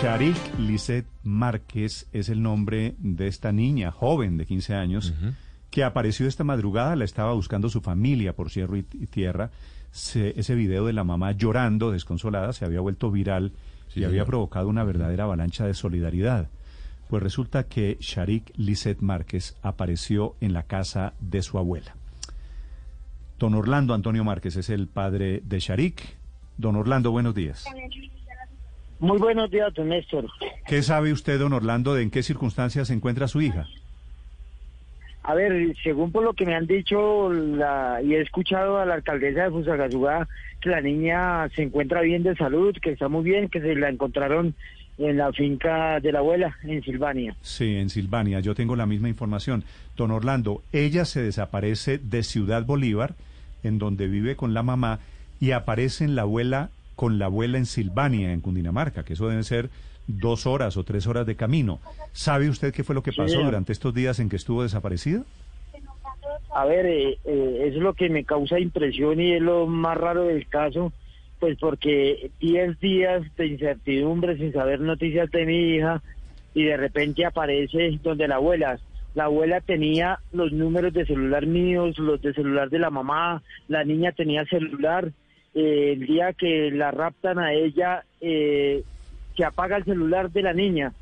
Sharik Lisette Márquez es el nombre de esta niña joven de 15 años que apareció esta madrugada. La estaba buscando su familia por cielo y tierra. Se- ese video de la mamá llorando, desconsolada, se había vuelto viral y había provocado una verdadera avalancha de solidaridad. Pues resulta que Sharik Lisette Márquez apareció en la casa de su abuela. Don Orlando Antonio Márquez es el padre de Sharik. Don Orlando, buenos días. Muy buenos días, don Néstor. ¿Qué sabe usted, don Orlando, de en qué circunstancias se encuentra su hija? A ver, según por lo que me han dicho la, y he escuchado a la alcaldesa de Fusagasugá, que la niña se encuentra bien de salud, que está muy bien, que se la encontraron en la finca de la abuela, en Silvania. Sí, en Silvania. Yo tengo la misma información. Don Orlando, ella se desaparece de Ciudad Bolívar, en donde vive con la mamá, y aparece en la abuela con la abuela en Silvania, en Cundinamarca, que eso deben ser dos horas o tres horas de camino. ¿Sabe usted qué fue lo que pasó durante estos días en que estuvo desaparecida? A ver, eh, eh, es lo que me causa impresión y es lo más raro del caso, pues porque 10 días de incertidumbre sin saber noticias de mi hija y de repente aparece donde la abuela. La abuela tenía los números de celular míos, los de celular de la mamá, la niña tenía celular. Eh, el día que la raptan a ella, eh, se apaga el celular de la niña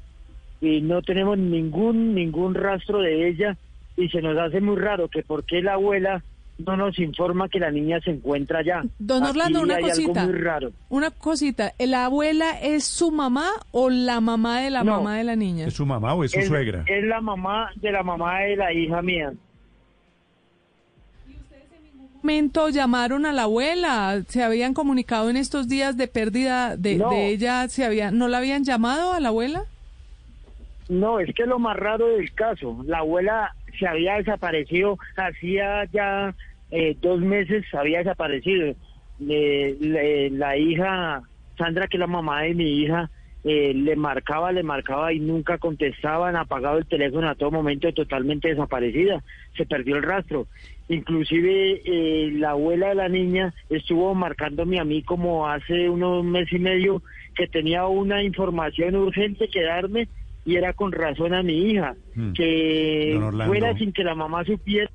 y no tenemos ningún ningún rastro de ella y se nos hace muy raro que por qué la abuela no nos informa que la niña se encuentra allá. Don Aquí Orlando, una hay cosita. algo muy raro. Una cosita, ¿la abuela es su mamá o la mamá de la No. mamá de la niña? ¿Es su mamá o es su Es, suegra? es la mamá de la mamá de la hija mía. Momento llamaron a la abuela? ¿Se habían comunicado en estos días de pérdida de, No. de ella? ¿Se había, ¿No la habían llamado a la abuela? No, es que lo más raro del caso, la abuela se había desaparecido, hacía ya eh, dos meses había desaparecido. Le- la hija, Sandra, que es la mamá de mi hija, eh, le marcaba, le marcaba y nunca contestaban, apagado el teléfono a todo momento, totalmente desaparecida, se perdió el rastro. Inclusive eh, la abuela de la niña estuvo marcándome a mí como hace unos mes y medio que tenía una información urgente que darme y era con razón a mi hija, Hmm. que fuera sin que la mamá supiera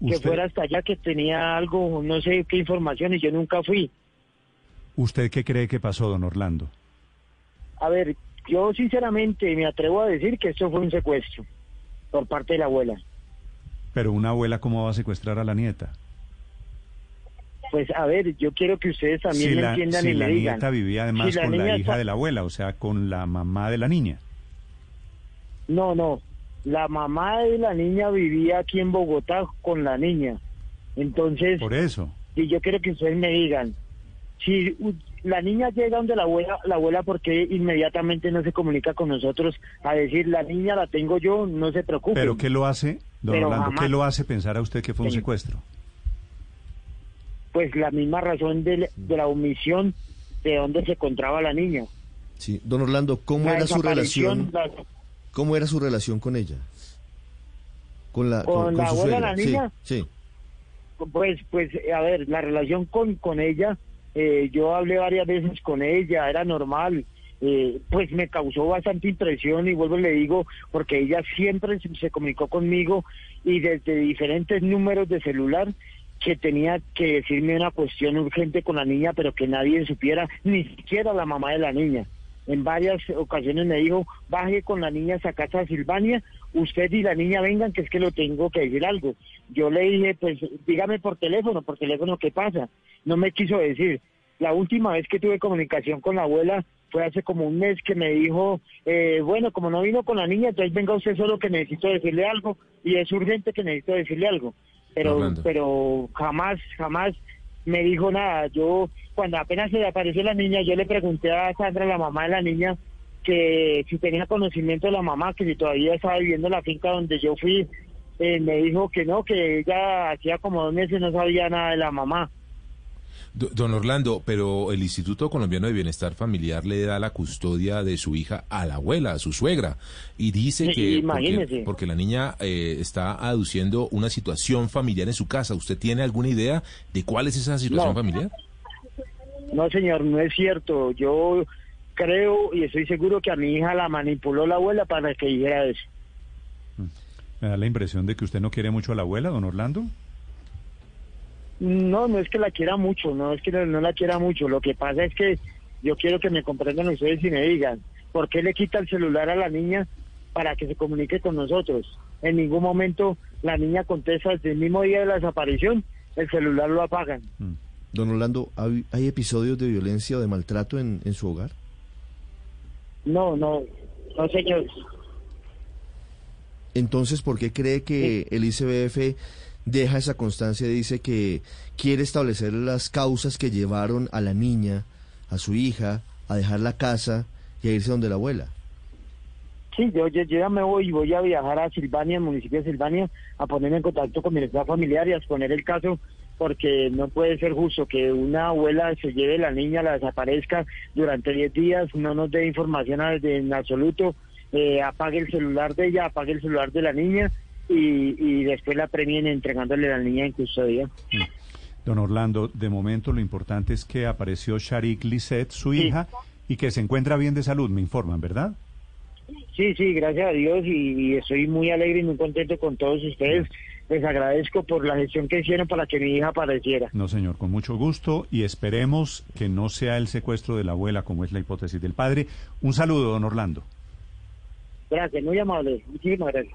que ¿Usted, fuera hasta allá que tenía algo, no sé qué información y yo nunca fui. ¿Usted qué cree que pasó, don Orlando? A ver, yo sinceramente me atrevo a decir que esto fue un secuestro por parte de la abuela. Pero una abuela, ¿cómo va a secuestrar a la nieta? Pues a ver, yo quiero que ustedes también si me la, entiendan si y la me digan. nieta vivía además Si la con la hija está- de la abuela, o sea, con la mamá de la niña. No, no. La mamá de la niña vivía aquí en Bogotá con la niña. Entonces, Por eso. y yo quiero que ustedes me digan, si la niña llega donde la abuela, la abuela porque inmediatamente no se comunica con nosotros a decir, la niña la tengo yo, no se preocupe. ¿Pero qué lo hace, don Pero Orlando, jamás. qué lo hace pensar a usted que fue un Sí. secuestro? Pues la misma razón de, de la omisión de dónde se encontraba la niña. Sí, don Orlando, ¿cómo La era su relación? la- ¿Cómo era su relación con ella? Con la ¿Con la su abuela suegra. la niña? Sí, sí. Pues, pues, a ver, la relación con, con ella, eh, yo hablé varias veces con ella, era normal, eh, pues me causó bastante impresión y vuelvo y le digo, porque ella siempre se, se comunicó conmigo y desde diferentes números de celular que tenía que decirme una cuestión urgente con la niña, pero que nadie supiera, ni siquiera la mamá de la niña. En varias ocasiones me dijo, baje con la niña a casa de Silvania, usted y la niña vengan, que es que lo tengo que decir algo. Yo le dije, pues dígame por teléfono, por teléfono, ¿qué pasa? No me quiso decir. La última vez que tuve comunicación con la abuela fue hace como un mes que me dijo, eh, bueno, como no vino con la niña, entonces venga usted solo que necesito decirle algo y es urgente que necesito decirle algo. Pero, Orlando. pero jamás, jamás me dijo nada. Yo, cuando apenas se le apareció la niña, yo le pregunté a Sandra, la mamá de la niña, que si tenía conocimiento de la mamá, que si todavía estaba viviendo en la finca donde yo fui, eh, me dijo que no, que ella hacía como dos meses no sabía nada de la mamá. Do- Don Orlando, pero el Instituto Colombiano de Bienestar Familiar le da la custodia de su hija a la abuela, a su suegra, y dice Sí, que porque, la niña eh, está aduciendo una situación familiar en su casa. ¿Usted tiene alguna idea de cuál es esa situación No. familiar? No, señor, no es cierto. Yo creo y estoy seguro que a mi hija la manipuló la abuela para que dijera eso. Me da la impresión de que usted no quiere mucho a la abuela, don Orlando. No, no es que la quiera mucho, no es que no, no la quiera mucho. Lo que pasa es que yo quiero que me comprendan ustedes y me digan, ¿por qué le quita el celular a la niña para que se comunique con nosotros? En ningún momento la niña contesta desde el mismo día de la desaparición, el celular lo apagan. Don Orlando, ¿hay, hay episodios de violencia o de maltrato en, en su hogar? No, no, no, señor. Entonces, ¿por qué cree que el ICBF deja esa constancia dice que quiere establecer las causas que llevaron a la niña, a su hija, a dejar la casa y a irse donde la abuela? Sí, yo, yo, yo ya me voy y voy a viajar a Silvania, el municipio de Silvania, a ponerme en contacto con mi entidad familiar y a exponer el caso, porque no puede ser justo que una abuela se lleve la niña, la desaparezca durante 10 días, no nos dé información en absoluto, eh, apague el celular de ella, apague el celular de la niña y, y después la premien entregándole a la niña en custodia. Don Orlando, de momento lo importante es que apareció Sharik Lisset, su Sí. hija, y que se encuentra bien de salud, me informan, ¿verdad? Sí, sí, gracias a Dios y, y estoy muy alegre y muy contento con todos ustedes. Les agradezco por la gestión que hicieron para que mi hija apareciera. No, señor, con mucho gusto y esperemos que no sea el secuestro de la abuela, como es la hipótesis del padre. Un saludo, don Orlando. Gracias, muy amable. Muchísimas gracias.